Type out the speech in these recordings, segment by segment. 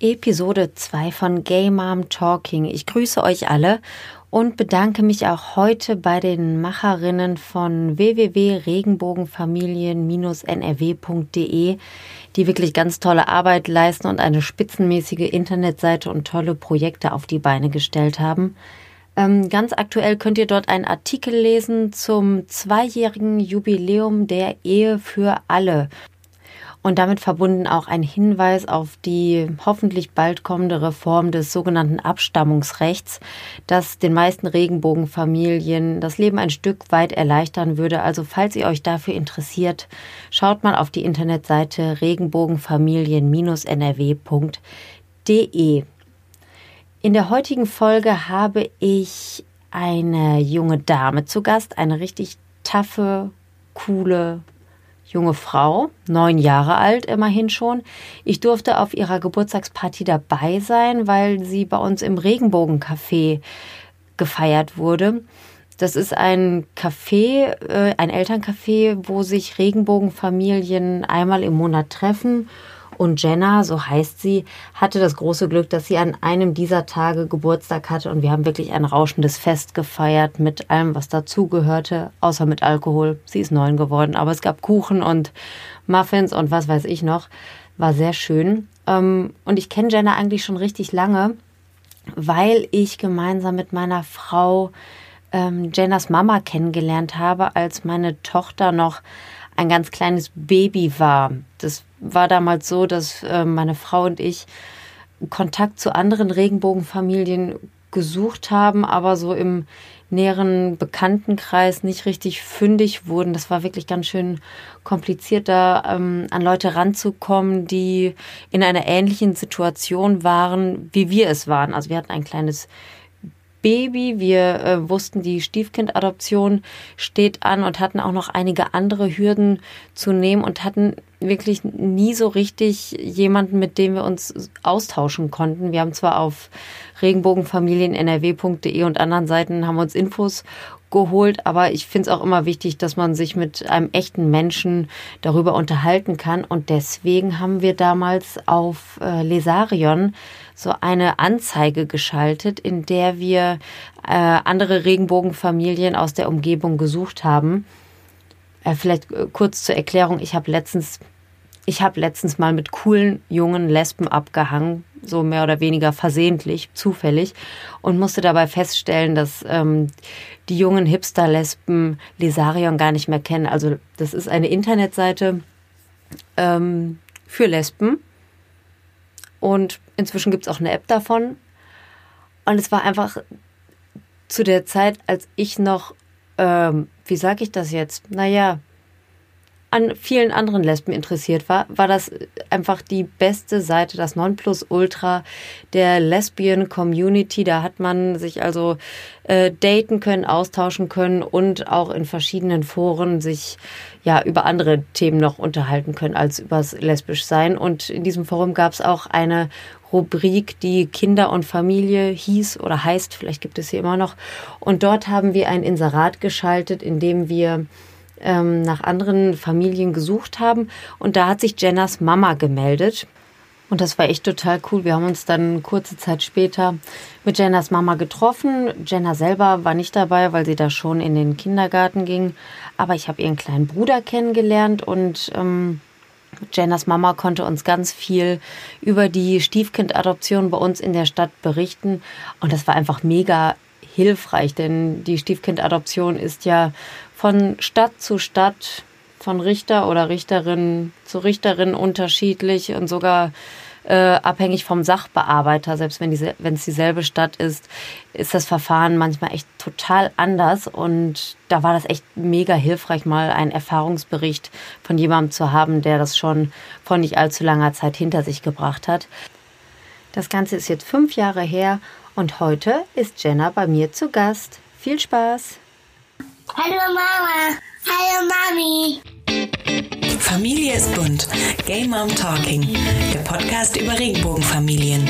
Episode 2 von Gay Mom Talking. Ich grüße euch alle und bedanke mich auch heute bei den Macherinnen von www.regenbogenfamilien-nrw.de, die wirklich ganz tolle Arbeit leisten und eine spitzenmäßige Internetseite und tolle Projekte auf die Beine gestellt haben. Ähm, ganz aktuell könnt ihr dort einen Artikel lesen zum zweijährigen Jubiläum der Ehe für alle und damit verbunden auch ein Hinweis auf die hoffentlich bald kommende Reform des sogenannten Abstammungsrechts, das den meisten Regenbogenfamilien das Leben ein Stück weit erleichtern würde. Also falls ihr euch dafür interessiert, schaut mal auf die Internetseite regenbogenfamilien-nrw.de. In der heutigen Folge habe ich eine junge Dame zu Gast, eine richtig taffe, coole junge Frau, neun Jahre alt immerhin schon. Ich durfte auf ihrer Geburtstagsparty dabei sein, weil sie bei uns im Regenbogencafé gefeiert wurde. Das ist ein Café, äh, ein Elterncafé, wo sich Regenbogenfamilien einmal im Monat treffen und Jenna, so heißt sie, hatte das große Glück, dass sie an einem dieser Tage Geburtstag hatte und wir haben wirklich ein rauschendes Fest gefeiert mit allem, was dazugehörte, außer mit Alkohol. Sie ist neun geworden, aber es gab Kuchen und Muffins und was weiß ich noch. War sehr schön. Ähm, und ich kenne Jenna eigentlich schon richtig lange, weil ich gemeinsam mit meiner Frau ähm, Jennas Mama kennengelernt habe, als meine Tochter noch ein ganz kleines Baby war. Das war damals so, dass äh, meine Frau und ich Kontakt zu anderen Regenbogenfamilien gesucht haben, aber so im näheren Bekanntenkreis nicht richtig fündig wurden. Das war wirklich ganz schön kompliziert, da ähm, an Leute ranzukommen, die in einer ähnlichen Situation waren, wie wir es waren. Also wir hatten ein kleines Baby. Wir äh, wussten, die Stiefkindadoption steht an und hatten auch noch einige andere Hürden zu nehmen und hatten wirklich nie so richtig jemanden, mit dem wir uns austauschen konnten. Wir haben zwar auf regenbogenfamilien.nrw.de und anderen Seiten haben uns Infos geholt, aber ich finde es auch immer wichtig, dass man sich mit einem echten Menschen darüber unterhalten kann und deswegen haben wir damals auf äh, Lesarion so eine Anzeige geschaltet, in der wir äh, andere Regenbogenfamilien aus der Umgebung gesucht haben. Äh, vielleicht äh, kurz zur Erklärung, ich habe letztens ich habe letztens mal mit coolen jungen Lesben abgehangen, so mehr oder weniger versehentlich, zufällig, und musste dabei feststellen, dass ähm, die jungen Hipster-Lesben Lesarion gar nicht mehr kennen. Also das ist eine Internetseite ähm, für Lesben und inzwischen gibt es auch eine App davon. Und es war einfach zu der Zeit, als ich noch, ähm, wie sage ich das jetzt? Naja, an vielen anderen Lesben interessiert war, war das einfach die beste Seite, das Nonplusultra der Lesbian Community. Da hat man sich also äh, daten können, austauschen können und auch in verschiedenen Foren sich ja über andere Themen noch unterhalten können als übers lesbisch sein. Und in diesem Forum gab es auch eine Rubrik, die Kinder und Familie hieß oder heißt, vielleicht gibt es sie immer noch. Und dort haben wir ein Inserat geschaltet, in dem wir ähm, nach anderen Familien gesucht haben. Und da hat sich Jennas Mama gemeldet. Und das war echt total cool. Wir haben uns dann kurze Zeit später mit Jennas Mama getroffen. Jenna selber war nicht dabei, weil sie da schon in den Kindergarten ging. Aber ich habe ihren kleinen Bruder kennengelernt und ähm, Jennas Mama konnte uns ganz viel über die Stiefkindadoption bei uns in der Stadt berichten. Und das war einfach mega hilfreich, denn die Stiefkindadoption ist ja von Stadt zu Stadt, von Richter oder Richterin zu Richterin unterschiedlich und sogar äh, abhängig vom Sachbearbeiter, selbst wenn, es dieselbe Stadt ist, ist das Verfahren manchmal echt total anders. Und da war das echt mega hilfreich, mal einen Erfahrungsbericht von jemandem zu haben, der das schon vor nicht allzu langer Zeit hinter sich gebracht hat. Das Ganze ist jetzt fünf Jahre her und heute ist Jenna bei mir zu Gast. Viel Spaß! Hallo Mama. Hallo Mami. Familie ist bunt. Gay Mom Talking. Der Podcast über Regenbogenfamilien.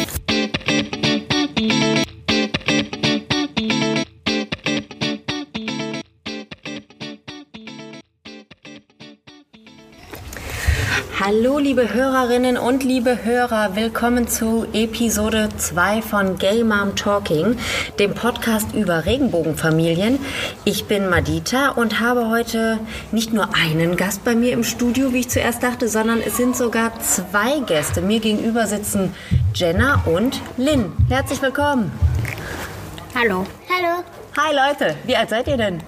Hallo liebe Hörerinnen und liebe Hörer, willkommen zu Episode 2 von Gay Mom Talking, dem Podcast über Regenbogenfamilien. Ich bin Madita und habe heute nicht nur einen Gast bei mir im Studio, wie ich zuerst dachte, sondern es sind sogar zwei Gäste. Mir gegenüber sitzen Jenna und Lynn. Herzlich willkommen. Hallo. Hallo. Hi Leute, wie alt seid ihr denn?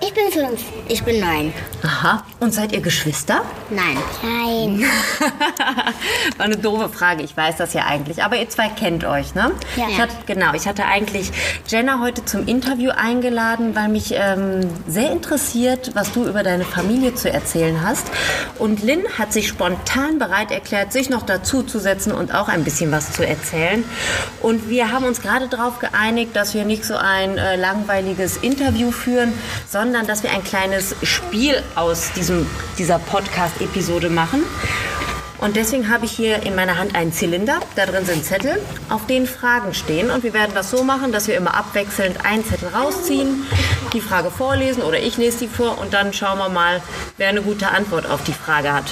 Ich bin fünf. Ich bin neun. Aha, und seid ihr Geschwister? Nein. Nein. War eine doofe Frage, ich weiß das ja eigentlich. Aber ihr zwei kennt euch, ne? Ja. Ich hatte, genau, ich hatte eigentlich Jenna heute zum Interview eingeladen, weil mich ähm, sehr interessiert, was du über deine Familie zu erzählen hast. Und Lynn hat sich spontan bereit erklärt, sich noch dazu zu setzen und auch ein bisschen was zu erzählen. Und wir haben uns gerade darauf geeinigt, dass wir nicht so ein äh, langweiliges Interview führen, sondern dass wir ein kleines Spiel aus diesem, dieser Podcast-Episode machen. Und deswegen habe ich hier in meiner Hand einen Zylinder. Da drin sind Zettel, auf denen Fragen stehen. Und wir werden das so machen, dass wir immer abwechselnd einen Zettel rausziehen, die Frage vorlesen oder ich lese die vor und dann schauen wir mal, wer eine gute Antwort auf die Frage hat.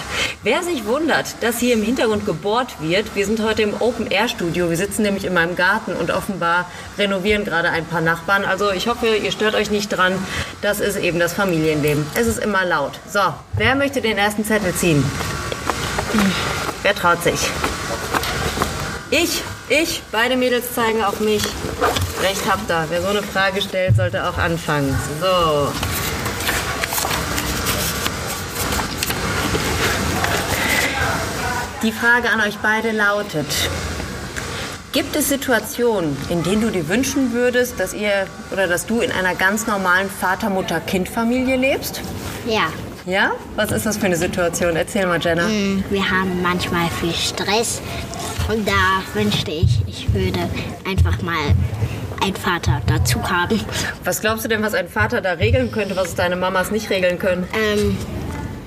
Wer sich wundert, dass hier im Hintergrund gebohrt wird, wir sind heute im Open-Air-Studio. Wir sitzen nämlich in meinem Garten und offenbar renovieren gerade ein paar Nachbarn. Also ich hoffe, ihr stört euch nicht dran. Das ist eben das Familienleben. Es ist immer laut. So, wer möchte den ersten Zettel ziehen? Wer traut sich? Ich, ich, beide Mädels zeigen auf mich. Recht habt ihr. Wer so eine Frage stellt, sollte auch anfangen. So. Die Frage an euch beide lautet: Gibt es Situationen, in denen du dir wünschen würdest, dass ihr oder dass du in einer ganz normalen Vater-Mutter-Kind-Familie lebst? Ja. Ja? Was ist das für eine Situation? Erzähl mal, Jenna. Hm, Wir haben manchmal viel Stress. Und da wünschte ich, ich würde einfach mal einen Vater dazu haben. Was glaubst du denn, was ein Vater da regeln könnte, was deine Mamas nicht regeln können? Ähm,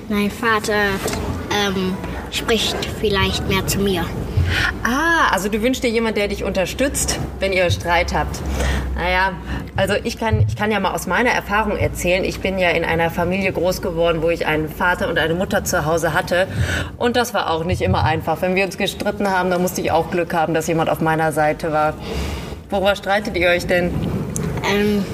mein Vater ähm, spricht vielleicht mehr zu mir. Ah, also du wünschst dir jemand, der dich unterstützt, wenn ihr Streit habt. Naja, also ich kann, ich kann ja mal aus meiner Erfahrung erzählen. Ich bin ja in einer Familie groß geworden, wo ich einen Vater und eine Mutter zu Hause hatte. Und das war auch nicht immer einfach. Wenn wir uns gestritten haben, dann musste ich auch Glück haben, dass jemand auf meiner Seite war. Worüber streitet ihr euch denn? Ähm,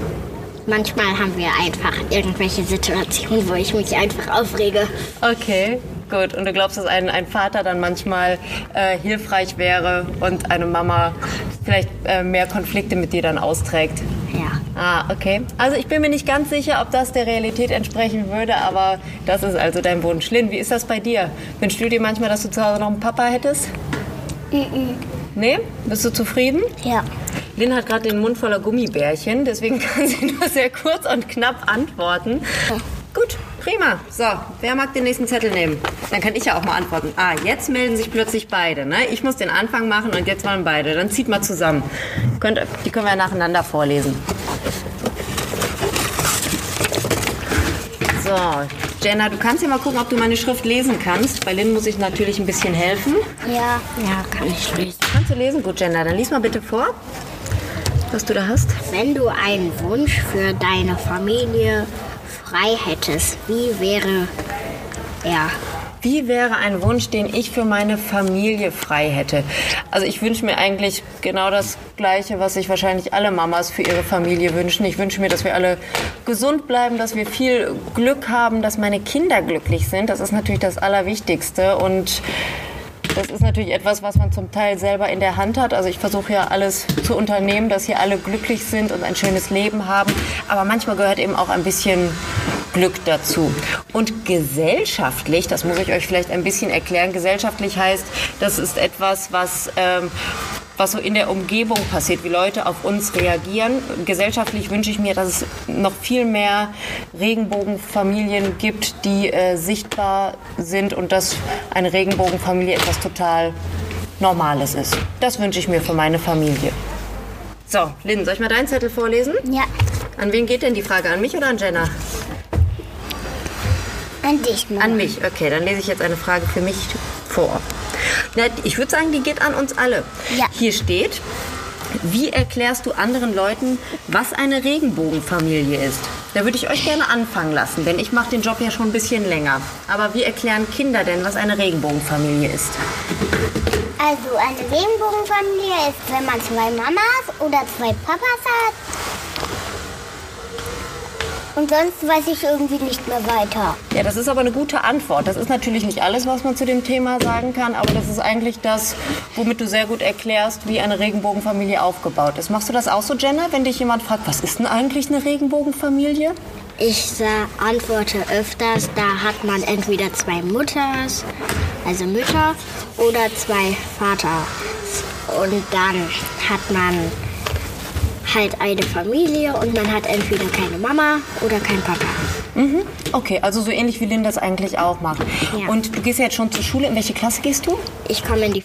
manchmal haben wir einfach irgendwelche Situationen, wo ich mich einfach aufrege. Okay, gut. Und du glaubst, dass ein, ein Vater dann manchmal äh, hilfreich wäre und eine Mama vielleicht äh, mehr Konflikte mit dir dann austrägt? Ja. Ah, okay. Also ich bin mir nicht ganz sicher, ob das der Realität entsprechen würde, aber das ist also dein Wunsch. Lynn, wie ist das bei dir? Wünschst du dir manchmal, dass du zu Hause noch einen Papa hättest? Nee? Bist du zufrieden? Ja. Lynn hat gerade den Mund voller Gummibärchen, deswegen kann sie nur sehr kurz und knapp antworten. Gut, prima. So, wer mag den nächsten Zettel nehmen? Dann kann ich ja auch mal antworten. Ah, jetzt melden sich plötzlich beide. Ne? Ich muss den Anfang machen und jetzt wollen beide. Dann zieht mal zusammen. Könnt, die können wir nacheinander vorlesen. So, Jenna, du kannst ja mal gucken, ob du meine Schrift lesen kannst. Bei Lynn muss ich natürlich ein bisschen helfen. Ja. Ja, kann ich lesen. Kannst du lesen? Gut, Jenna, dann lies mal bitte vor, was du da hast. Wenn du einen Wunsch für deine Familie frei hättest, wie wäre er? Wie wäre ein Wunsch, den ich für meine Familie frei hätte? Also ich wünsche mir eigentlich genau das Gleiche, was sich wahrscheinlich alle Mamas für ihre Familie wünschen. Ich wünsche mir, dass wir alle gesund bleiben, dass wir viel Glück haben, dass meine Kinder glücklich sind. Das ist natürlich das Allerwichtigste und das ist natürlich etwas, was man zum Teil selber in der Hand hat. Also ich versuche ja alles zu unternehmen, dass hier alle glücklich sind und ein schönes Leben haben. Aber manchmal gehört eben auch ein bisschen Glück dazu. Und gesellschaftlich, das muss ich euch vielleicht ein bisschen erklären, gesellschaftlich heißt, das ist etwas, was... Ähm, was so in der Umgebung passiert, wie Leute auf uns reagieren. Gesellschaftlich wünsche ich mir, dass es noch viel mehr Regenbogenfamilien gibt, die äh, sichtbar sind und dass eine Regenbogenfamilie etwas total Normales ist. Das wünsche ich mir für meine Familie. So, Lynn, soll ich mal deinen Zettel vorlesen? Ja. An wen geht denn die Frage? An mich oder an Jenna? An dich, Mama. An mich. Okay, dann lese ich jetzt eine Frage für mich vor. Na, ich würde sagen, die geht an uns alle. Ja. Hier steht, wie erklärst du anderen Leuten, was eine Regenbogenfamilie ist? Da würde ich euch gerne anfangen lassen, denn ich mache den Job ja schon ein bisschen länger. Aber wie erklären Kinder denn, was eine Regenbogenfamilie ist? Also eine Regenbogenfamilie ist, wenn man zwei Mamas oder zwei Papas hat. Und sonst weiß ich irgendwie nicht mehr weiter. Ja, das ist aber eine gute Antwort. Das ist natürlich nicht alles, was man zu dem Thema sagen kann, aber das ist eigentlich das, womit du sehr gut erklärst, wie eine Regenbogenfamilie aufgebaut ist. Machst du das auch so, Jenna, wenn dich jemand fragt, was ist denn eigentlich eine Regenbogenfamilie? Ich antworte öfters, da hat man entweder zwei Mutters, also Mütter, oder zwei Vaters. Und dann hat man halt eine Familie und man hat entweder keine Mama oder keinen Papa. Mhm. Okay, also so ähnlich wie Lynn das eigentlich auch macht. Ja. Und du gehst ja jetzt schon zur Schule. In welche Klasse gehst du? Ich komme in die.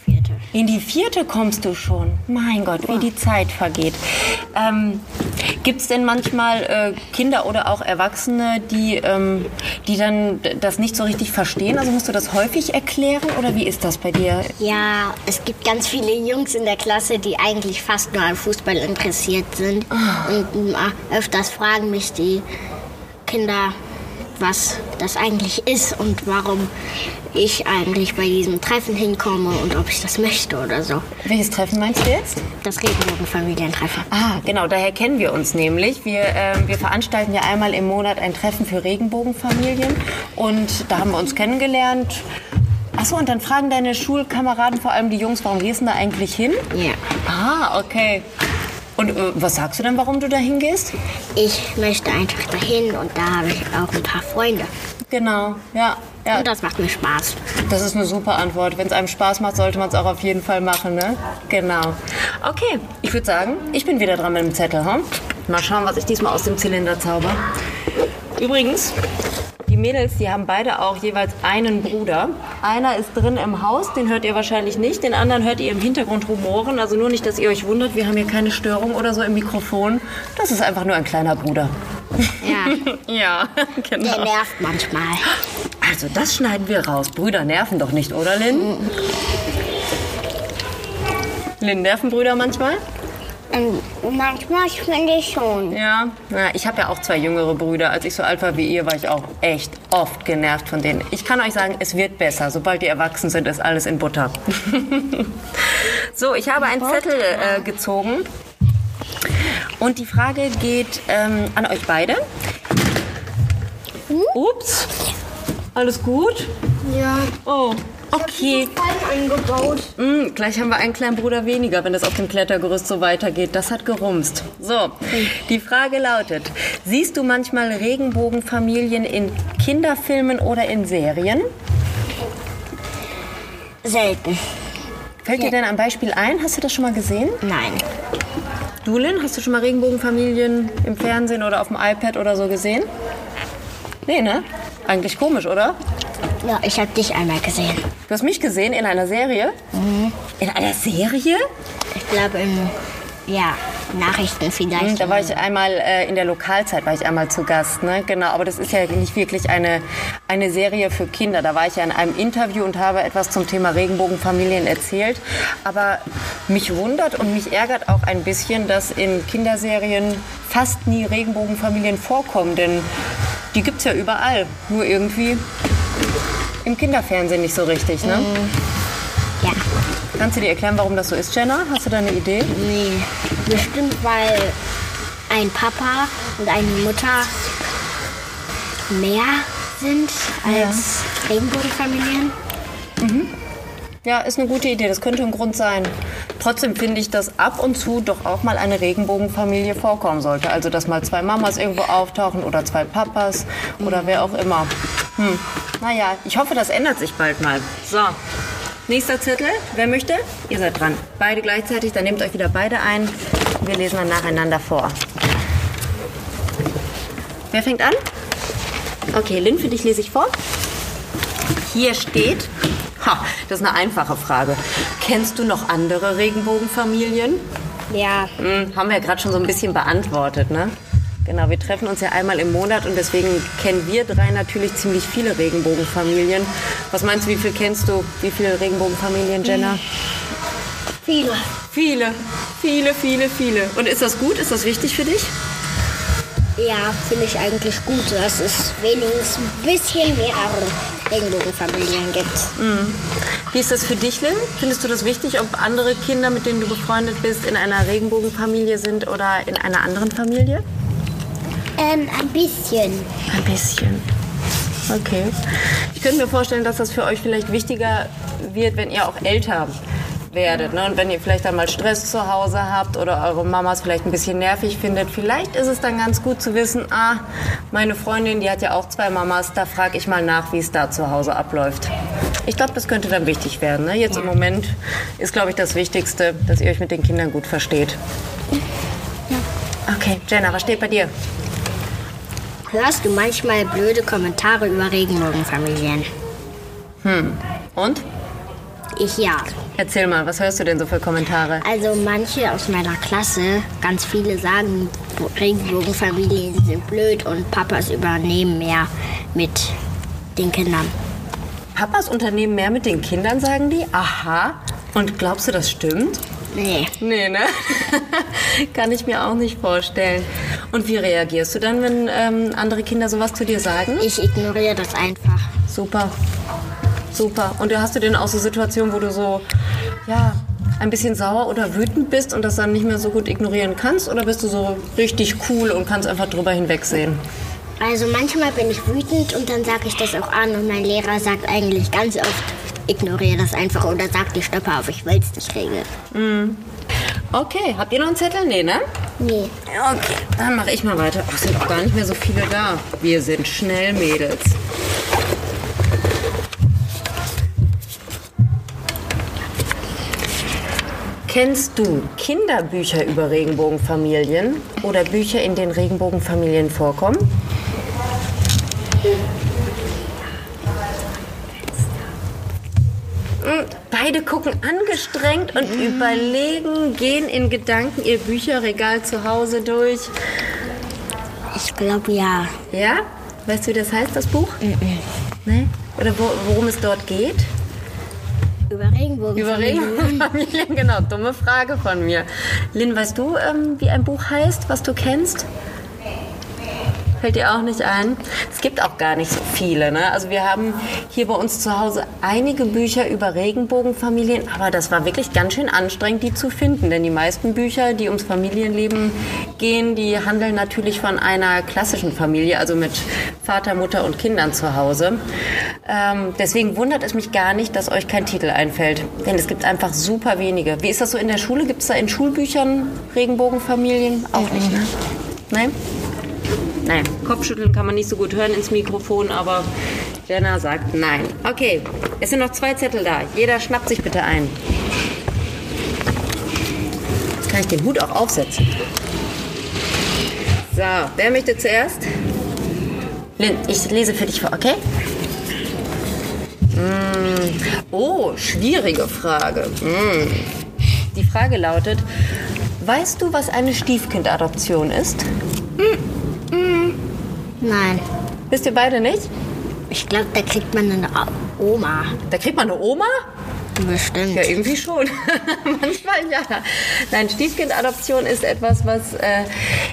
In die vierte kommst du schon. Mein Gott, wie die Zeit vergeht. Ähm, Gibt es denn manchmal äh, Kinder oder auch Erwachsene, die, ähm, die dann das nicht so richtig verstehen? Also musst du das häufig erklären oder wie ist das bei dir? Ja, es gibt ganz viele Jungs in der Klasse, die eigentlich fast nur an Fußball interessiert sind. Und äh, öfters fragen mich die Kinder, was das eigentlich ist und warum ich eigentlich bei diesem Treffen hinkomme und ob ich das möchte oder so. Welches Treffen meinst du jetzt? Das Regenbogenfamilientreffen. Ah, genau, daher kennen wir uns nämlich. Wir, ähm, wir veranstalten ja einmal im Monat ein Treffen für Regenbogenfamilien und da haben wir uns kennengelernt. Achso, und dann fragen deine Schulkameraden, vor allem die Jungs, warum gehst du da eigentlich hin? Ja. Ah, okay. Und äh, was sagst du denn, warum du da hingehst? Ich möchte einfach dahin und da habe ich auch ein paar Freunde. Genau, ja. ja. Und das macht mir Spaß. Das ist eine super Antwort. Wenn es einem Spaß macht, sollte man es auch auf jeden Fall machen, ne? Genau. Okay, ich würde sagen, ich bin wieder dran mit dem Zettel, hm? Mal schauen, was ich diesmal aus dem Zylinder zauber. Übrigens, Mädels, die haben beide auch jeweils einen Bruder. Einer ist drin im Haus, den hört ihr wahrscheinlich nicht. Den anderen hört ihr im Hintergrund rumoren. Also nur nicht, dass ihr euch wundert, wir haben hier keine Störung oder so im Mikrofon. Das ist einfach nur ein kleiner Bruder. Ja, Ja, genau. der nervt manchmal. Also das schneiden wir raus. Brüder nerven doch nicht, oder Lynn? Lynn, nerven Brüder manchmal? Ähm, manchmal finde ich schon. Ja. Na, ich habe ja auch zwei jüngere Brüder. Als ich so alt war wie ihr, war ich auch echt oft genervt von denen. Ich kann euch sagen, es wird besser. Sobald die erwachsen sind, ist alles in Butter. so, ich habe einen Zettel äh, gezogen. Und die Frage geht ähm, an euch beide. Ups. Alles gut? Ja. Oh, okay. Mm, gleich haben wir einen kleinen Bruder weniger, wenn das auf dem Klettergerüst so weitergeht. Das hat gerumst. So, die Frage lautet, siehst du manchmal Regenbogenfamilien in Kinderfilmen oder in Serien? Selten. Fällt dir denn ein Beispiel ein? Hast du das schon mal gesehen? Nein. Du, Lynn, hast du schon mal Regenbogenfamilien im Fernsehen oder auf dem iPad oder so gesehen? Nee, ne? Eigentlich komisch, oder? Ja, ich habe dich einmal gesehen. Du hast mich gesehen in einer Serie? In einer Serie? Ich glaube in ja, Nachrichten vielleicht. Da war ich einmal äh, in der Lokalzeit war ich einmal zu Gast, ne? Genau, aber das ist ja nicht wirklich eine, eine Serie für Kinder. Da war ich ja in einem Interview und habe etwas zum Thema Regenbogenfamilien erzählt. Aber mich wundert und mich ärgert auch ein bisschen, dass in Kinderserien fast nie Regenbogenfamilien vorkommen, denn die gibt's ja überall. Nur irgendwie im Kinderfernsehen nicht so richtig, ne? Ja. Kannst du dir erklären, warum das so ist, Jenna? Hast du da eine Idee? Nee. Bestimmt, weil ein Papa und eine Mutter mehr sind als Regenbogenfamilien. Ja, ist eine gute Idee. Das könnte ein Grund sein. Trotzdem finde ich, dass ab und zu doch auch mal eine Regenbogenfamilie vorkommen sollte. Also, dass mal zwei Mamas irgendwo auftauchen oder zwei Papas oder wer auch immer. Hm. Naja, ich hoffe, das ändert sich bald mal. So, nächster Zettel. Wer möchte? Ihr seid dran. Beide gleichzeitig. Dann nehmt euch wieder beide ein. Wir lesen dann nacheinander vor. Wer fängt an? Okay, Lynn, für dich lese ich vor. Hier steht, ha, das ist eine einfache Frage. Kennst du noch andere Regenbogenfamilien? Ja. Hm, haben wir ja gerade schon so ein bisschen beantwortet, ne? Genau, wir treffen uns ja einmal im Monat und deswegen kennen wir drei natürlich ziemlich viele Regenbogenfamilien. Was meinst du, wie viel kennst du? Wie viele Regenbogenfamilien, Jenna? Viele. Viele, viele, viele, viele. Und ist das gut? Ist das wichtig für dich? Ja, finde ich eigentlich gut, dass es wenigstens ein bisschen mehr Regenbogenfamilien gibt. Mhm. Wie ist das für dich, Lynn? Findest du das wichtig, ob andere Kinder, mit denen du befreundet bist, in einer Regenbogenfamilie sind oder in einer anderen Familie? Ähm, ein bisschen. Ein bisschen. Okay. Ich könnte mir vorstellen, dass das für euch vielleicht wichtiger wird, wenn ihr auch älter werdet. Ne? Und wenn ihr vielleicht dann mal Stress zu Hause habt oder eure Mamas vielleicht ein bisschen nervig findet, vielleicht ist es dann ganz gut zu wissen, ah, meine Freundin, die hat ja auch zwei Mamas, da frage ich mal nach, wie es da zu Hause abläuft. Ich glaube, das könnte dann wichtig werden. Ne? Jetzt im Moment ist, glaube ich, das Wichtigste, dass ihr euch mit den Kindern gut versteht. Okay, Jenna, was steht bei dir? Hörst du manchmal blöde Kommentare über Regenbogenfamilien? Hm. Und? Ich ja. Erzähl mal, was hörst du denn so für Kommentare? Also manche aus meiner Klasse, ganz viele sagen, Regenbogenfamilien sind blöd und Papas übernehmen mehr mit den Kindern. Papas unternehmen mehr mit den Kindern, sagen die? Aha. Und glaubst du, das stimmt? Nee. Nee, ne? Kann ich mir auch nicht vorstellen. Und wie reagierst du dann, wenn ähm, andere Kinder sowas zu dir sagen? Ich ignoriere das einfach. Super. Super. Und hast du denn auch so Situationen, wo du so, ja, ein bisschen sauer oder wütend bist und das dann nicht mehr so gut ignorieren kannst? Oder bist du so richtig cool und kannst einfach drüber hinwegsehen? Also manchmal bin ich wütend und dann sage ich das auch an und mein Lehrer sagt eigentlich ganz oft, ignoriere das einfach oder sag die Stöpper auf, ich will es nicht regeln. Mm. Okay, habt ihr noch einen Zettel? Nee, ne? Nee. Okay, dann mache ich mal weiter. Ach, sind auch gar nicht mehr so viele da. Wir sind schnell, Mädels. Kennst du Kinderbücher über Regenbogenfamilien oder Bücher, in denen Regenbogenfamilien vorkommen? Beide gucken angestrengt und überlegen, gehen in Gedanken ihr Bücherregal zu Hause durch. Ich glaube ja. Ja? Weißt du, wie das heißt, das Buch? Mhm. Nee? Oder wo, worum es dort geht? Über Regenbogenfamilien. Über Regenbogenfamilien, genau. Dumme Frage von mir. Lynn, weißt du, ähm, wie ein Buch heißt, was du kennst? Fällt dir auch nicht ein? Es gibt auch gar nicht so viele. Ne? Also wir haben hier bei uns zu Hause einige Bücher über Regenbogenfamilien, aber das war wirklich ganz schön anstrengend, die zu finden. Denn die meisten Bücher, die ums Familienleben gehen, die handeln natürlich von einer klassischen Familie, also mit Vater, Mutter und Kindern zu Hause. Ähm, deswegen wundert es mich gar nicht, dass euch kein Titel einfällt. Denn es gibt einfach super wenige. Wie ist das so in der Schule? Gibt es da in Schulbüchern Regenbogenfamilien? Auch nicht, ne? Nein? Nein, Kopfschütteln kann man nicht so gut hören ins Mikrofon, aber Jenna sagt nein. Okay, es sind noch zwei Zettel da. Jeder schnappt sich bitte ein. Jetzt kann ich den Hut auch aufsetzen. So, wer möchte zuerst? Lynn, ich lese für dich vor, okay? Mm. Oh, schwierige Frage. Mm. Die Frage lautet, weißt du, was eine Stiefkindadoption ist? Nein. Wisst ihr beide nicht? Ich glaube, da kriegt man eine Oma. Da kriegt man eine Oma? Bestimmt. Ja, irgendwie schon. Manchmal ja. Nein, Stiefkindadoption ist etwas, was äh,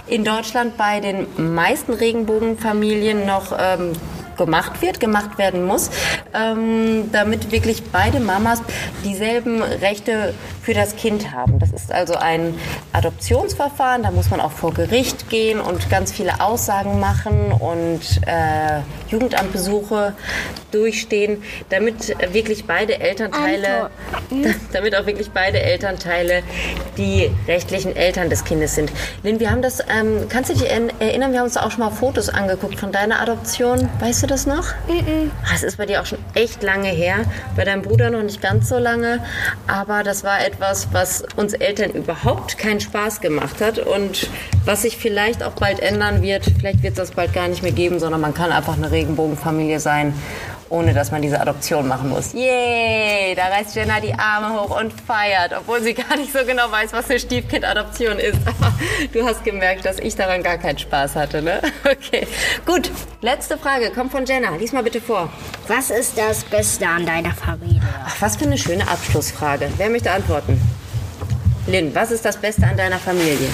in Deutschland bei den meisten Regenbogenfamilien noch ähm, gemacht wird, gemacht werden muss, ähm, damit wirklich beide Mamas dieselben Rechte für das Kind haben. Das ist also ein Adoptionsverfahren, da muss man auch vor Gericht gehen und ganz viele Aussagen machen und äh, Jugendamtbesuche durchstehen, damit wirklich beide Elternteile, damit auch wirklich beide Elternteile die rechtlichen Eltern des Kindes sind. Lynn, wir haben das, ähm, kannst du dich erinnern, wir haben uns auch schon mal Fotos angeguckt von deiner Adoption. Weißt du das noch? Mhm. Das ist bei dir auch schon echt lange her, bei deinem Bruder noch nicht ganz so lange, aber das war etwas, was uns Eltern überhaupt keinen Spaß gemacht hat und was sich vielleicht auch bald ändern wird. Vielleicht wird es das bald gar nicht mehr geben, sondern man kann einfach eine Regenbogenfamilie sein ohne dass man diese Adoption machen muss. Yay! Da reißt Jenna die Arme hoch und feiert, obwohl sie gar nicht so genau weiß, was eine Stiefkind-Adoption ist. Aber du hast gemerkt, dass ich daran gar keinen Spaß hatte, ne? Okay. Gut, letzte Frage kommt von Jenna. Lies mal bitte vor. Was ist das Beste an deiner Familie? Ach, was für eine schöne Abschlussfrage. Wer möchte antworten? Lynn, was ist das Beste an deiner Familie?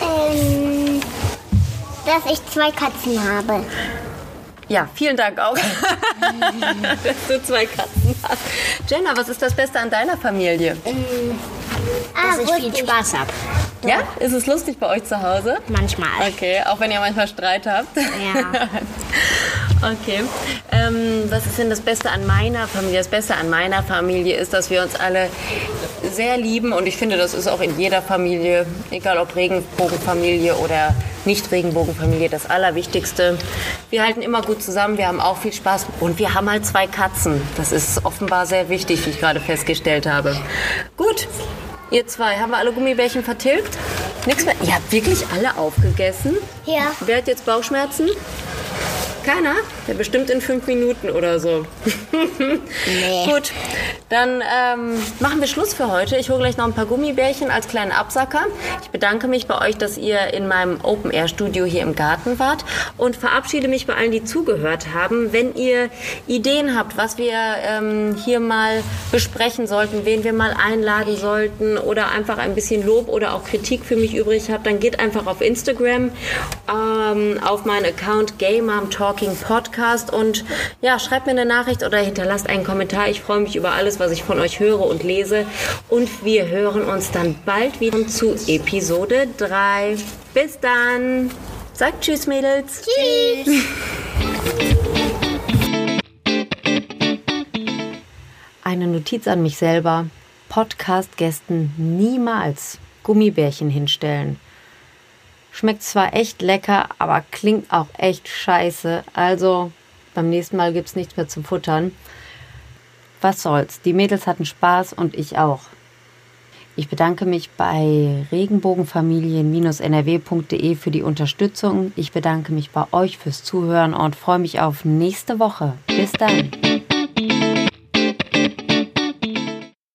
Ähm, dass ich zwei Katzen habe. Ja, vielen Dank auch, dass du zwei Katzen hast. Jenna, was ist das Beste an deiner Familie? Dass ich viel Spaß habe. Ja? Ist es lustig bei euch zu Hause? Manchmal. Okay, auch wenn ihr manchmal Streit habt. Ja. Okay. Ähm, was ist denn das Beste an meiner Familie? Das Beste an meiner Familie ist, dass wir uns alle sehr lieben und ich finde, das ist auch in jeder Familie, egal ob Regenbogenfamilie oder nicht-Regenbogenfamilie, das Allerwichtigste. Wir halten immer gut zusammen, wir haben auch viel Spaß und wir haben halt zwei Katzen. Das ist offenbar sehr wichtig, wie ich gerade festgestellt habe. Gut, ihr zwei, haben wir alle Gummibärchen vertilgt? Nichts mehr? Ihr habt wirklich alle aufgegessen? Ja. Wer hat jetzt Bauchschmerzen? Keiner? Ja, bestimmt in fünf Minuten oder so. Nee. Gut, dann ähm, machen wir Schluss für heute. Ich hole gleich noch ein paar Gummibärchen als kleinen Absacker. Ich bedanke mich bei euch, dass ihr in meinem Open-Air-Studio hier im Garten wart und verabschiede mich bei allen, die zugehört haben. Wenn ihr Ideen habt, was wir ähm, hier mal besprechen sollten, wen wir mal einladen sollten oder einfach ein bisschen Lob oder auch Kritik für mich übrig habt, dann geht einfach auf Instagram ähm, auf meinen Account Gay Mom Talking Podcast und ja, schreibt mir eine Nachricht oder hinterlasst einen Kommentar. Ich freue mich über alles, was ich von euch höre und lese. Und wir hören uns dann bald wieder zu Episode 3. Bis dann. Sagt Tschüss, Mädels. Tschüss. Eine Notiz an mich selber. Podcast-Gästen niemals Gummibärchen hinstellen. Schmeckt zwar echt lecker, aber klingt auch echt scheiße. Also beim nächsten Mal gibt's nichts mehr zu futtern. Was soll's? Die Mädels hatten Spaß und ich auch. Ich bedanke mich bei regenbogenfamilien-nrw.de für die Unterstützung. Ich bedanke mich bei euch fürs Zuhören und freue mich auf nächste Woche. Bis dann.